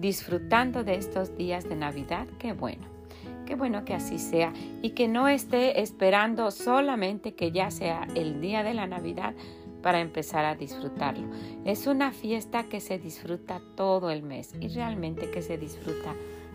Disfrutando de estos días de Navidad, qué bueno. Qué bueno que así sea y que no esté esperando solamente que ya sea el día de la Navidad para empezar a disfrutarlo. Es una fiesta que se disfruta todo el mes y realmente que se disfruta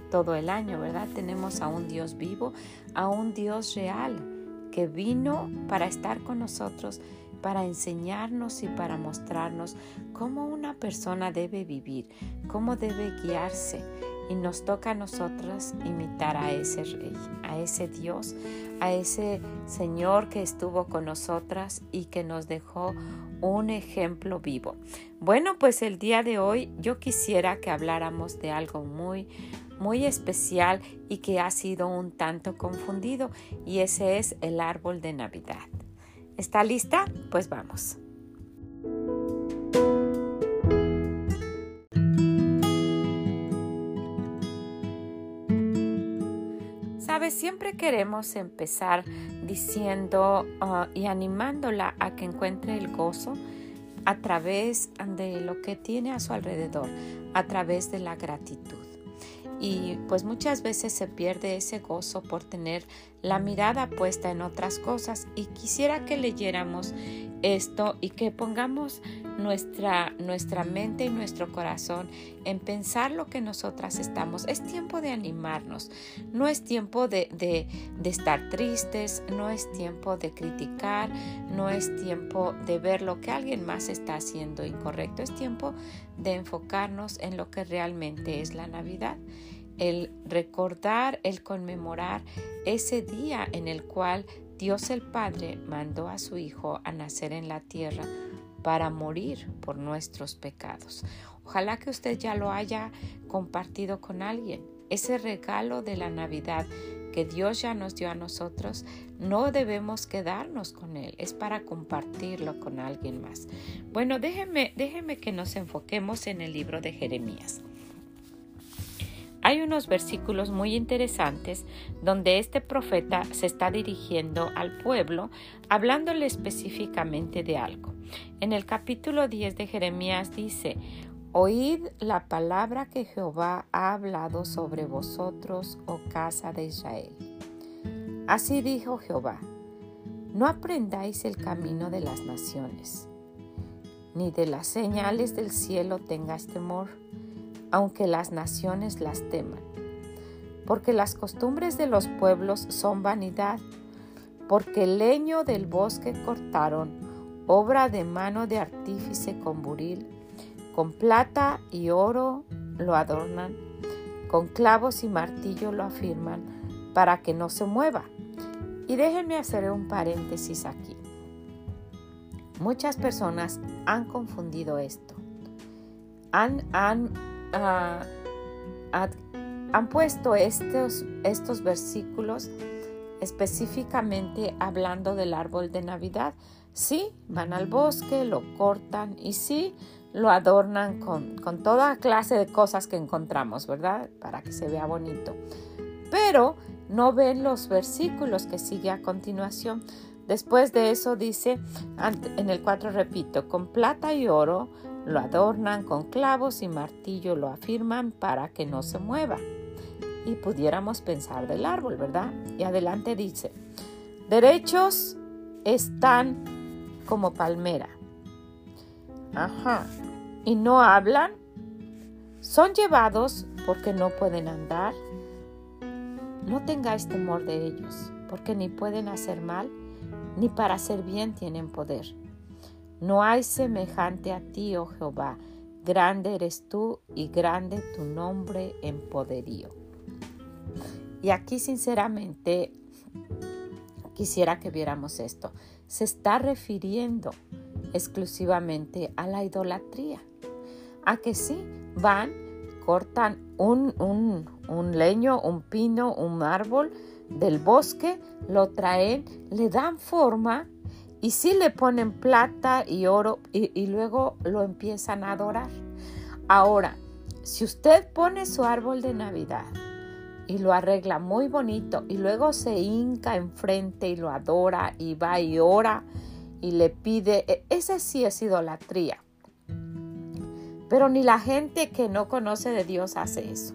todo el año, ¿verdad? Tenemos a un Dios vivo, a un Dios real que vino para estar con nosotros para enseñarnos y para mostrarnos cómo una persona debe vivir, cómo debe guiarse. Y nos toca a nosotras imitar a ese rey, a ese Dios, a ese Señor que estuvo con nosotras y que nos dejó un ejemplo vivo. Bueno, pues el día de hoy yo quisiera que habláramos de algo muy, muy especial y que ha sido un tanto confundido y ese es el árbol de Navidad. ¿Está lista? Pues vamos. Sabes, siempre queremos empezar diciendo ah, y animándola a que encuentre el gozo a través de lo que tiene a su alrededor, a través de la gratitud y pues muchas veces se pierde ese gozo por tener la mirada puesta en otras cosas. Y quisiera que leyéramos esto y que pongamos nuestra, nuestra mente y nuestro corazón en pensar lo que nosotras estamos. Es tiempo de animarnos, no es tiempo de, de, de estar tristes, no es tiempo de criticar, no es tiempo de ver lo que alguien más está haciendo incorrecto, es tiempo de enfocarnos en lo que realmente es la Navidad el recordar, el conmemorar ese día en el cual Dios el Padre mandó a su Hijo a nacer en la tierra para morir por nuestros pecados. Ojalá que usted ya lo haya compartido con alguien. Ese regalo de la Navidad que Dios ya nos dio a nosotros, no debemos quedarnos con él, es para compartirlo con alguien más. Bueno, déjeme, déjeme que nos enfoquemos en el libro de Jeremías. Hay unos versículos muy interesantes donde este profeta se está dirigiendo al pueblo hablándole específicamente de algo. En el capítulo 10 de Jeremías dice, Oíd la palabra que Jehová ha hablado sobre vosotros, oh casa de Israel. Así dijo Jehová, no aprendáis el camino de las naciones, ni de las señales del cielo tengas temor aunque las naciones las teman. Porque las costumbres de los pueblos son vanidad, porque el leño del bosque cortaron, obra de mano de artífice con buril, con plata y oro lo adornan, con clavos y martillo lo afirman, para que no se mueva. Y déjenme hacer un paréntesis aquí. Muchas personas han confundido esto. Han, han han puesto estos, estos versículos específicamente hablando del árbol de Navidad. Sí, van al bosque, lo cortan y sí, lo adornan con, con toda clase de cosas que encontramos, ¿verdad? Para que se vea bonito. Pero no ven los versículos que sigue a continuación. Después de eso dice, en el 4 repito, con plata y oro lo adornan con clavos y martillo, lo afirman para que no se mueva. Y pudiéramos pensar del árbol, ¿verdad? Y adelante dice, derechos están como palmera. Ajá. ¿Y no hablan? Son llevados porque no pueden andar. No tengáis temor de ellos, porque ni pueden hacer mal, ni para hacer bien tienen poder. No hay semejante a ti, oh Jehová, grande eres tú y grande tu nombre en poderío. Y aquí sinceramente quisiera que viéramos esto. Se está refiriendo exclusivamente a la idolatría. A que sí, van, cortan un, un leño, un pino, un árbol del bosque, lo traen, le dan forma y sí le ponen plata y oro y, luego lo empiezan a adorar. Ahora, si usted pone su árbol de Navidad y lo arregla muy bonito y luego se hinca enfrente y lo adora y va y ora y le pide, e, ese sí es idolatría. Pero ni la gente que no conoce de Dios hace eso.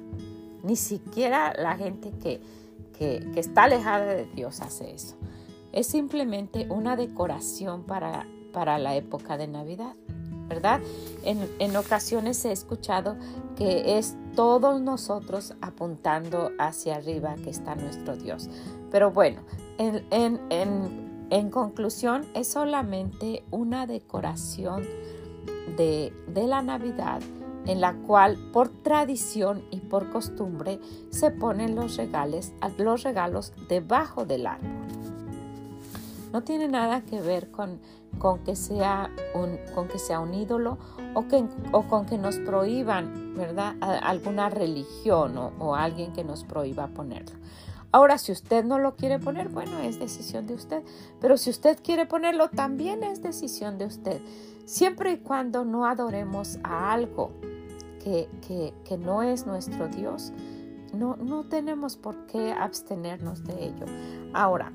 Ni siquiera la gente que, que, está alejada de Dios hace eso. Es simplemente una decoración para, para la época de Navidad, ¿verdad? En, en, ocasiones he escuchado que es todos nosotros apuntando hacia arriba que está nuestro Dios. Pero bueno, en, en, en, en conclusión, es solamente una decoración de, de la Navidad en la cual por tradición y por costumbre se ponen los, regales, los regalos debajo del árbol. No tiene nada que ver con, con, que, sea un, con que sea un ídolo o, que, o con que nos prohíban, ¿verdad? alguna religión o, o alguien que nos prohíba ponerlo. Ahora, si usted no lo quiere poner, bueno, es decisión de usted. Pero si usted quiere ponerlo, también es decisión de usted. Siempre y cuando no adoremos a algo que, no es nuestro Dios, no, no tenemos por qué abstenernos de ello. Ahora,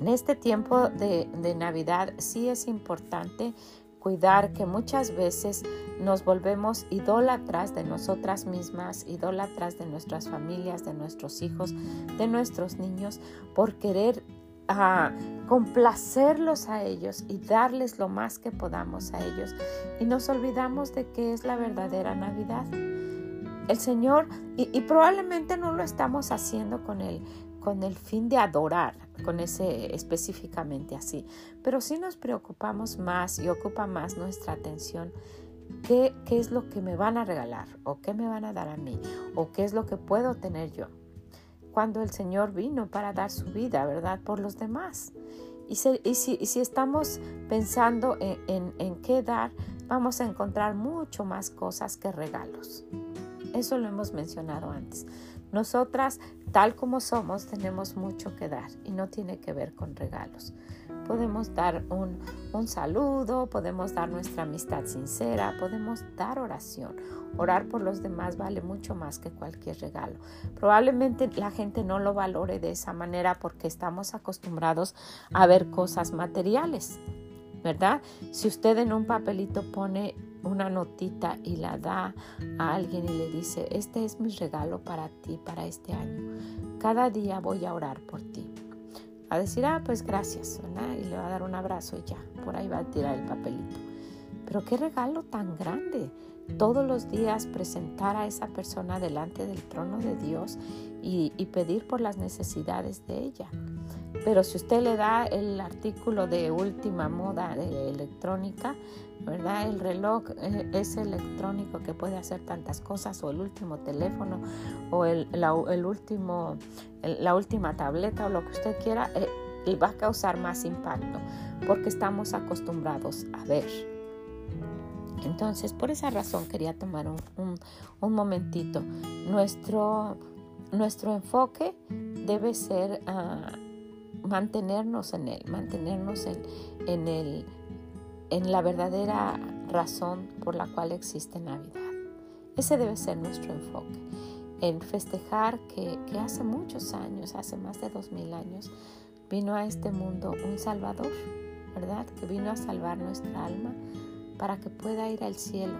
en este tiempo de, Navidad sí es importante cuidar que muchas veces nos volvemos idólatras de nosotras mismas, idólatras de nuestras familias, de nuestros hijos, de nuestros niños, por querer a complacerlos a ellos y darles lo más que podamos a ellos. Y nos olvidamos de que es la verdadera Navidad. El Señor, y, probablemente no lo estamos haciendo con el, con el fin de adorar, con ese específicamente así, pero sí nos preocupamos más y ocupa más nuestra atención qué, qué es lo que me van a regalar o qué me van a dar a mí o qué es lo que puedo tener yo cuando el Señor vino para dar su vida, ¿verdad? Por los demás. Y, si, estamos pensando en, en, qué dar, vamos a encontrar mucho más cosas que regalos. Eso lo hemos mencionado antes. Nosotras, tal como somos, tenemos mucho que dar y no tiene que ver con regalos. Podemos dar un, un, saludo, podemos dar nuestra amistad sincera, podemos dar oración. Orar por los demás vale mucho más que cualquier regalo. Probablemente la gente no lo valore de esa manera porque estamos acostumbrados a ver cosas materiales, ¿verdad? Si usted en un papelito pone una notita y la da a alguien y le dice, este es mi regalo para ti, para este año. Cada día voy a orar por ti. A decir, ah, pues gracias, ¿verdad? Y le va a dar un abrazo y ya, por ahí va a tirar el papelito. Pero qué regalo tan grande. Todos los días presentar a esa persona delante del trono de Dios y, pedir por las necesidades de ella. Pero si usted le da el artículo de última moda de electrónica, ¿verdad? El reloj eh, es electrónico que puede hacer tantas cosas, o el último teléfono, o el, la, último, la última tableta, o lo que usted quiera, eh, va a causar más impacto, porque estamos acostumbrados a ver. Entonces, por esa razón quería tomar un, momentito. Nuestro, nuestro enfoque debe ser ah, mantenernos en él, mantenernos en, en el en la verdadera razón por la cual existe Navidad. Ese debe ser nuestro enfoque, en festejar que, hace muchos años, hace más de dos mil años, vino a este mundo un Salvador, ¿verdad? Que vino a salvar nuestra alma para que pueda ir al cielo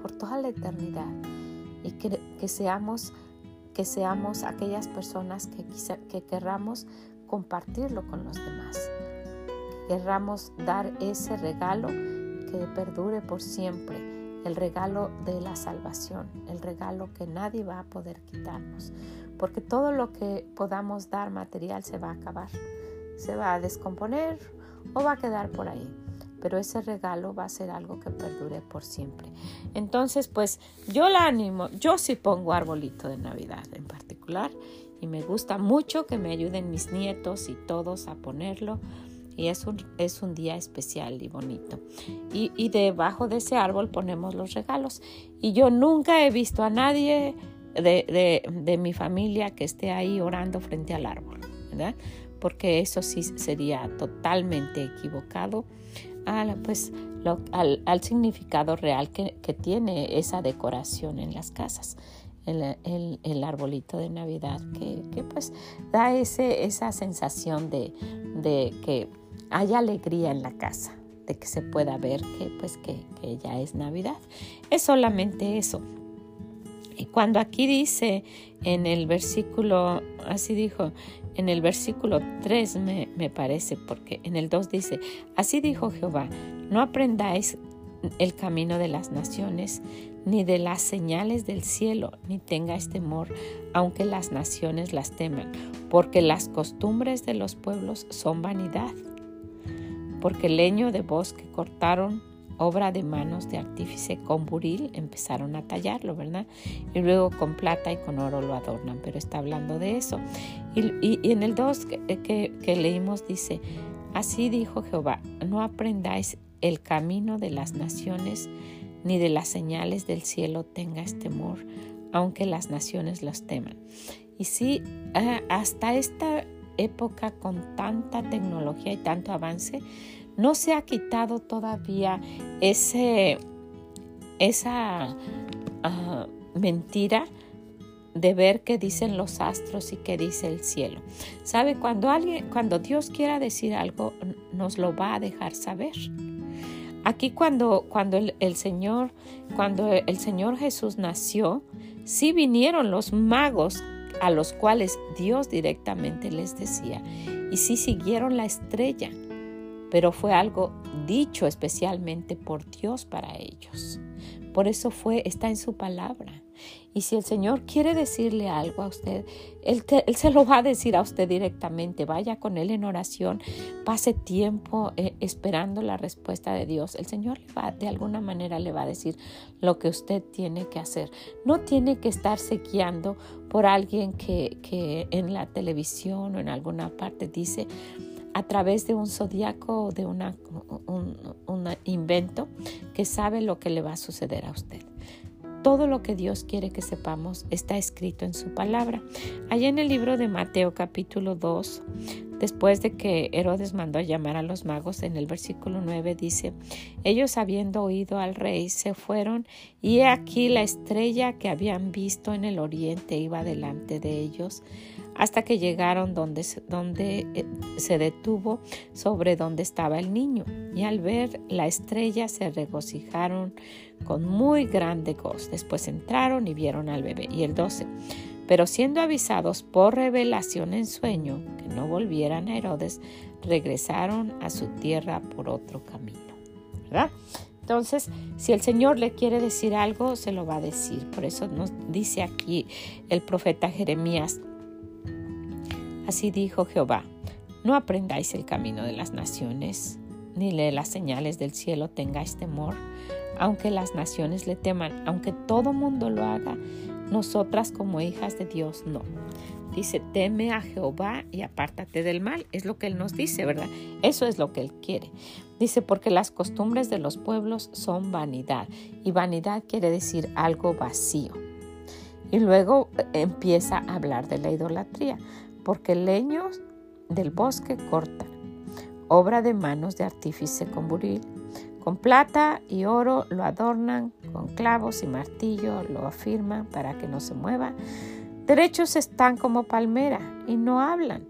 por toda la eternidad y que, que seamos que seamos aquellas personas que, que querramos compartirlo con los demás querramos dar ese regalo que perdure por siempre, el regalo de la salvación, el regalo que nadie va a poder quitarnos, porque todo lo que podamos dar material se va a acabar, se va a descomponer o va a quedar por ahí. Pero ese regalo va a ser algo que perdure por siempre. Entonces, pues yo la animo, yo sí pongo arbolito de Navidad en particular y me gusta mucho que me ayuden mis nietos y todos a ponerlo y es un, es un día especial y bonito. Y, y, debajo de ese árbol ponemos los regalos. Y yo nunca he visto a nadie de, de, mi familia que esté ahí orando frente al árbol, ¿verdad? Porque eso sí sería totalmente equivocado al, pues, al, al, significado real que, que, tiene esa decoración en las casas. El, el, el arbolito de Navidad que, que, pues da ese, esa sensación de, de que hay alegría en la casa, de que se pueda ver que pues que, que ya es Navidad. Es solamente eso. Y cuando aquí dice en el versículo, así dijo, en el versículo 3 me, me, parece, porque en el 2 dice, así dijo Jehová, no aprendáis el camino de las naciones, ni de las señales del cielo, ni tengáis temor, aunque las naciones las teman, porque las costumbres de los pueblos son vanidad. Porque leño de bosque cortaron obra de manos de artífice con buril empezaron a tallarlo, ¿verdad? Y luego con plata y con oro lo adornan, pero está hablando de eso. Y, en el 2 que, leímos dice, así dijo Jehová, no aprendáis el camino de las naciones, ni de las señales del cielo tengáis temor, aunque las naciones los teman. Y sí, ah, hasta esta época con tanta tecnología y tanto avance, no se ha quitado todavía ese, esa ah, mentira de ver qué dicen los astros y qué dice el cielo. ¿Sabe? Cuando alguien, cuando Dios quiera decir algo, nos lo va a dejar saber. Aquí cuando, cuando el, Señor, cuando el Señor Jesús nació, sí vinieron los magos a los cuales Dios directamente les decía, y sí siguieron la estrella pero fue algo dicho especialmente por Dios para ellos. Por eso fue, está en su palabra. Y si el Señor quiere decirle algo a usted, él, se lo va a decir a usted directamente. Vaya con Él en oración, pase tiempo eh, esperando la respuesta de Dios. El Señor le va, de alguna manera le va a decir lo que usted tiene que hacer. No tiene que estarse guiando por alguien que, que en la televisión o en alguna parte dice, a través de un zodiaco o de una, un, invento que sabe lo que le va a suceder a usted. Todo lo que Dios quiere que sepamos está escrito en su palabra. Allá en el libro de Mateo capítulo 2, después de que Herodes mandó a llamar a los magos, en el versículo 9 dice, ellos habiendo oído al rey se fueron y he aquí la estrella que habían visto en el oriente iba delante de ellos hasta que llegaron donde, donde eh, se detuvo sobre donde estaba el niño. Y al ver la estrella se regocijaron con muy grande gozo. Después entraron y vieron al bebé. Y el 12. Pero siendo avisados por revelación en sueño que no volvieran a Herodes, regresaron a su tierra por otro camino. ¿Verdad? Entonces, si el Señor le quiere decir algo, se lo va a decir. Por eso nos dice aquí el profeta Jeremías Así dijo Jehová, no aprendáis el camino de las naciones, ni de las señales del cielo tengáis temor, aunque las naciones le teman, aunque todo mundo lo haga, nosotras como hijas de Dios no. Dice, teme a Jehová y apártate del mal. Es lo que Él nos dice, ¿verdad? Eso es lo que Él quiere. Dice, porque las costumbres de los pueblos son vanidad. Y vanidad quiere decir algo vacío. Y luego eh, empieza a hablar de la idolatría porque leños del bosque cortan, obra de manos de artífice con buril. Con plata y oro lo adornan, con clavos y martillo lo afirman para que no se mueva. Derechos están como palmera y no hablan.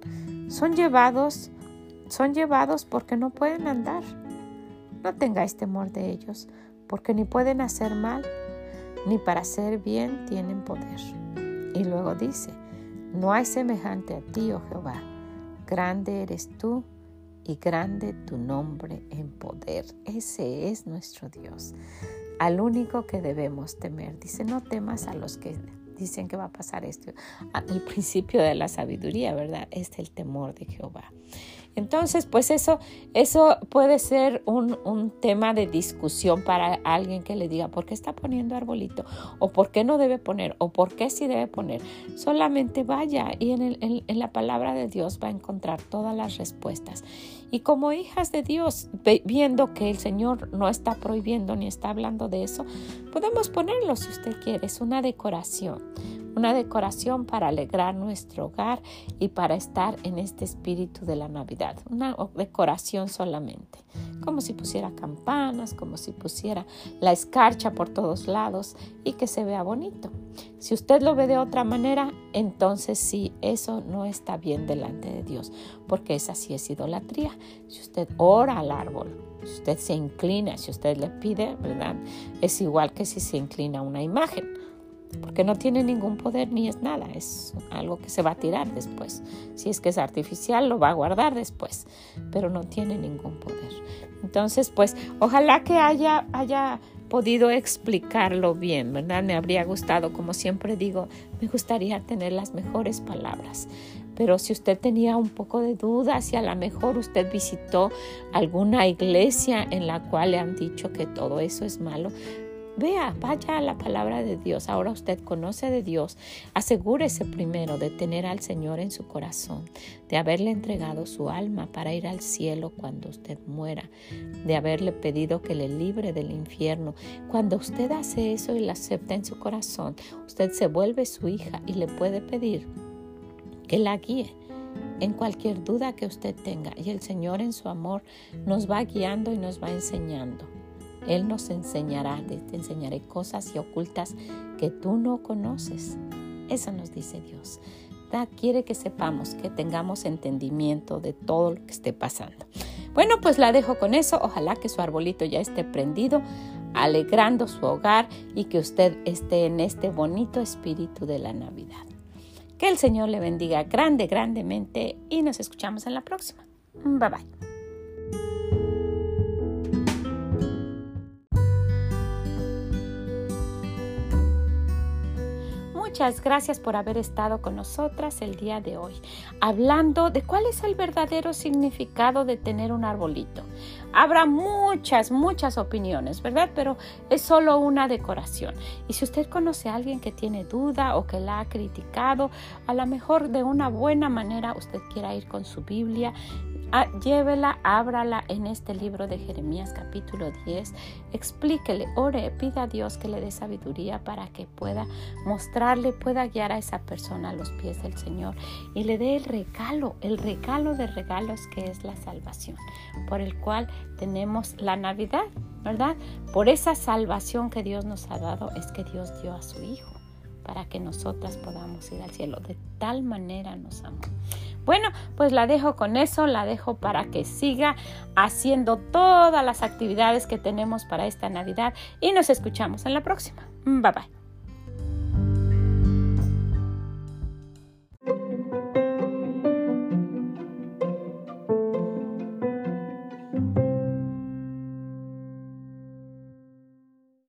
Son llevados, son llevados porque no pueden andar. No tengáis temor de ellos, porque ni pueden hacer mal, ni para hacer bien tienen poder. Y luego dice, no hay semejante a ti, oh Jehová. Grande eres tú y grande tu nombre en poder. Ese es nuestro Dios. Al único que debemos temer. Dice, no temas a los que dicen que va a pasar esto. El principio de la sabiduría, ¿verdad? Es el temor de Jehová. Entonces, pues eso, eso puede ser un, tema de discusión para alguien que le diga, ¿por qué está poniendo arbolito? ¿O por qué no debe poner? ¿O por qué sí debe poner? Solamente vaya y en, en la palabra de Dios va a encontrar todas las respuestas. Y como hijas de Dios, viendo que el Señor no está prohibiendo ni está hablando de eso, podemos ponerlo si usted quiere, es una decoración una decoración para alegrar nuestro hogar y para estar en este espíritu de la Navidad, una decoración solamente, como si pusiera campanas, como si pusiera la escarcha por todos lados y que se vea bonito. Si usted lo ve de otra manera, entonces sí, eso no está bien delante de Dios, porque esa sí es idolatría. Si usted ora al árbol, si usted se inclina, si usted le pide, ¿verdad? Es igual que si se inclina una imagen, porque no tiene ningún poder ni es nada, es algo que se va a tirar después. Si es que es artificial, lo va a guardar después, pero no tiene ningún poder. Entonces, pues, ojalá que haya, haya podido explicarlo bien, ¿verdad? Me habría gustado, como siempre digo, me gustaría tener las mejores palabras. Pero si usted tenía un poco de duda, si a lo mejor usted visitó alguna iglesia en la cual le han dicho que todo eso es malo, Vea, vaya a la palabra de Dios. Ahora usted conoce de Dios. Asegúrese primero de tener al Señor en su corazón, de haberle entregado su alma para ir al cielo cuando usted muera, de haberle pedido que le libre del infierno. Cuando usted hace eso y la acepta en su corazón, usted se vuelve su hija y le puede pedir que la guíe en cualquier duda que usted tenga. Y el Señor en su amor nos va guiando y nos va enseñando. Él nos enseñará, te enseñaré cosas y ocultas que tú no conoces. Eso nos dice Dios. quiere que sepamos, que tengamos entendimiento de todo lo que esté pasando. Bueno, pues la dejo con eso. Ojalá que su arbolito ya esté prendido, alegrando su hogar y que usted esté en este bonito espíritu de la Navidad. Que el Señor le bendiga grande, grandemente y nos escuchamos en la próxima. Bye bye. Muchas gracias por haber estado con nosotras el día de hoy, hablando de cuál es el verdadero significado de tener un arbolito. Habrá muchas, muchas opiniones, ¿verdad? Pero es solo una decoración. Y si usted conoce a alguien que tiene duda o que la ha criticado, a lo mejor de una buena manera usted quiera ir con su Biblia Ah, llévela, ábrala en este libro de Jeremías capítulo 10, explíquele, ore, pida a Dios que le dé sabiduría para que pueda mostrarle, pueda guiar a esa persona a los pies del Señor y le dé el regalo, el regalo de regalos que es la salvación, por el cual tenemos la Navidad, ¿verdad? Por esa salvación que Dios nos ha dado es que Dios dio a su Hijo para que nosotras podamos ir al cielo. De tal manera nos amó. Bueno, pues la dejo con eso, la dejo para que siga haciendo todas las actividades que tenemos para esta Navidad y nos escuchamos en la próxima. Bye bye.